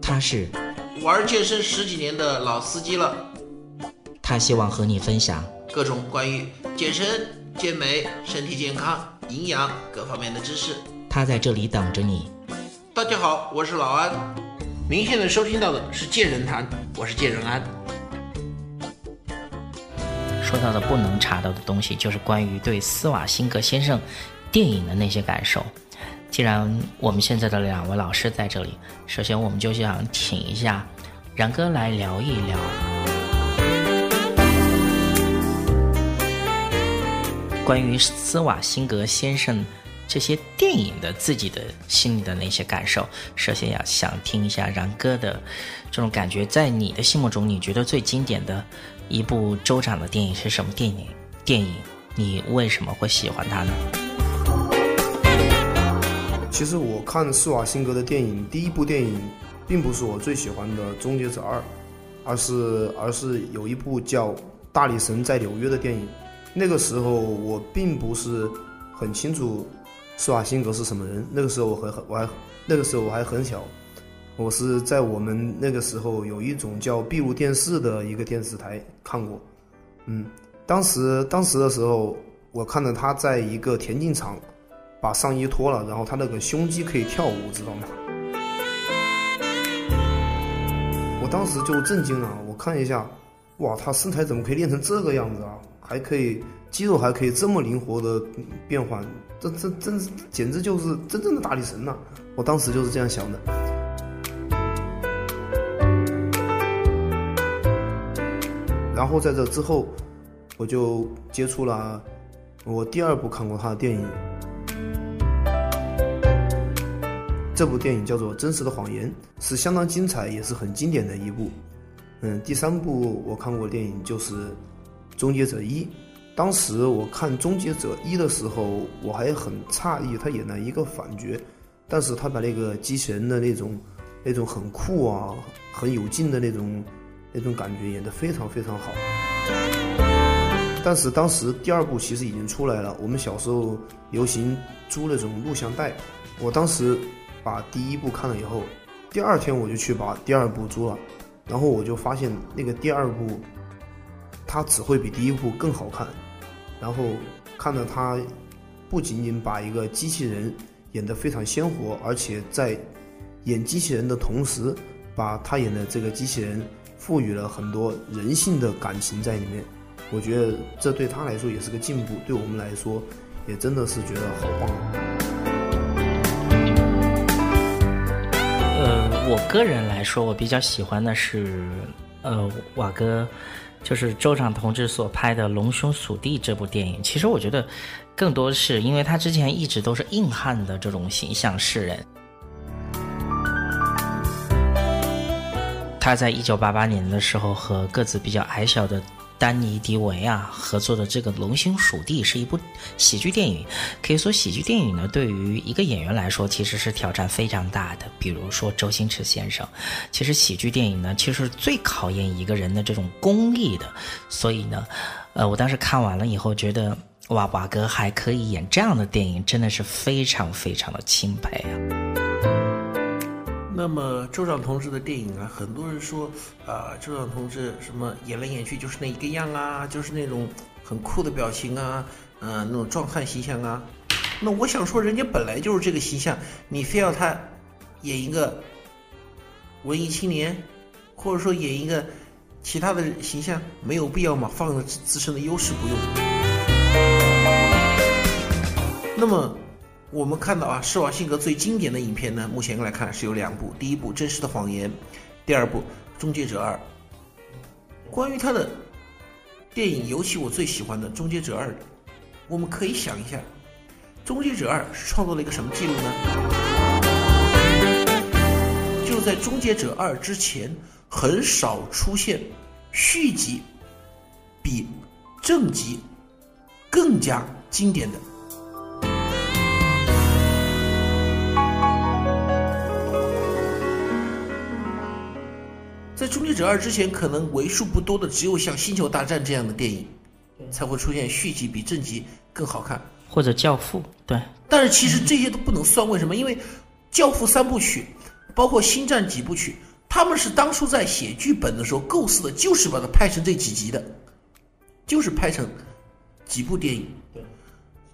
他是玩健身十几年的老司机了，他希望和你分享各种关于健身、健美、身体健康、营养各方面的知识。他在这里等着你。大家好，我是老安。您现在收听到的是《健人谈》，我是健人安。说到的不能查到的东西，就是关于对斯瓦辛格先生电影的那些感受。既然我们现在的两位老师在这里，首先我们就想请一下然哥来聊一聊关于斯瓦辛格先生这些电影的自己的心里的那些感受。首先要想听一下然哥的这种感觉，在你的心目中，你觉得最经典的一部州长的电影是什么电影？电影你为什么会喜欢它呢？其实我看施瓦辛格的电影，第一部电影并不是我最喜欢的《终结者二》，而是而是有一部叫《大力神在纽约》的电影。那个时候我并不是很清楚施瓦辛格是什么人，那个时候我还很我还那个时候我还很小，我是在我们那个时候有一种叫闭路电视的一个电视台看过。嗯，当时当时的时候，我看到他在一个田径场。把上衣脱了，然后他那个胸肌可以跳舞，知道吗？我当时就震惊了，我看一下，哇，他身材怎么可以练成这个样子啊？还可以肌肉还可以这么灵活的变换，这这真简直就是真正的大力神呐！我当时就是这样想的。然后在这之后，我就接触了我第二部看过他的电影。这部电影叫做《真实的谎言》，是相当精彩，也是很经典的一部。嗯，第三部我看过的电影就是《终结者一》。当时我看《终结者一》的时候，我还很诧异，他演了一个反角，但是他把那个机器人的那种、那种很酷啊、很有劲的那种、那种感觉演得非常非常好。但是当时第二部其实已经出来了，我们小时候流行租那种录像带，我当时。把第一部看了以后，第二天我就去把第二部租了，然后我就发现那个第二部，它只会比第一部更好看，然后看到他不仅仅把一个机器人演得非常鲜活，而且在演机器人的同时，把他演的这个机器人赋予了很多人性的感情在里面，我觉得这对他来说也是个进步，对我们来说也真的是觉得好棒。呃我个人来说，我比较喜欢的是，呃，瓦哥，就是州长同志所拍的《龙兄鼠弟》这部电影。其实我觉得，更多是因为他之前一直都是硬汉的这种形象示人。他在一九八八年的时候和个子比较矮小的。丹尼·迪维啊合作的这个《龙兄鼠弟》是一部喜剧电影，可以说喜剧电影呢，对于一个演员来说其实是挑战非常大的。比如说周星驰先生，其实喜剧电影呢，其实是最考验一个人的这种功力的。所以呢，呃，我当时看完了以后，觉得哇，瓦哥还可以演这样的电影，真的是非常非常的钦佩啊。那么州长同志的电影啊，很多人说，啊，州长同志什么演来演去就是那一个样啊，就是那种很酷的表情啊，嗯，那种壮汉形象啊。那我想说，人家本来就是这个形象，你非要他演一个文艺青年，或者说演一个其他的形象，没有必要嘛，放着自身的优势不用。那么。我们看到啊，施瓦辛格最经典的影片呢，目前来看是有两部。第一部《真实的谎言》，第二部《终结者二》。关于他的电影，尤其我最喜欢的《终结者二》，我们可以想一下，《终结者二》是创造了一个什么记录呢？就在《终结者二》之前，很少出现续集比正集更加经典的。终结者二》之前，可能为数不多的只有像《星球大战》这样的电影，才会出现续集比正集更好看，或者《教父》对。但是其实这些都不能算，为什么？因为《教父》三部曲包括《星战》几部曲，他们是当初在写剧本的时候构思的，就是把它拍成这几集的，就是拍成几部电影。对。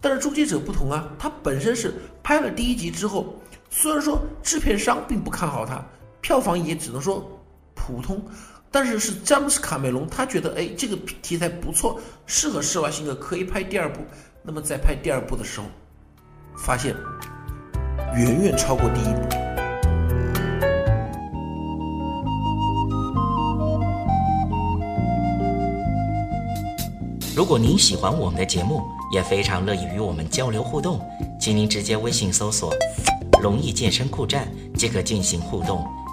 但是《终结者》不同啊，它本身是拍了第一集之后，虽然说制片商并不看好它，票房也只能说普通，但是是詹姆斯·卡梅隆他觉得，哎，这个题材不错，适合施瓦辛格，可以拍第二部。那么在拍第二部的时候，发现远远超过第一部。如果您喜欢我们的节目，也非常乐意与我们交流互动，请您直接微信搜索“龙易健身酷站”即可进行互动。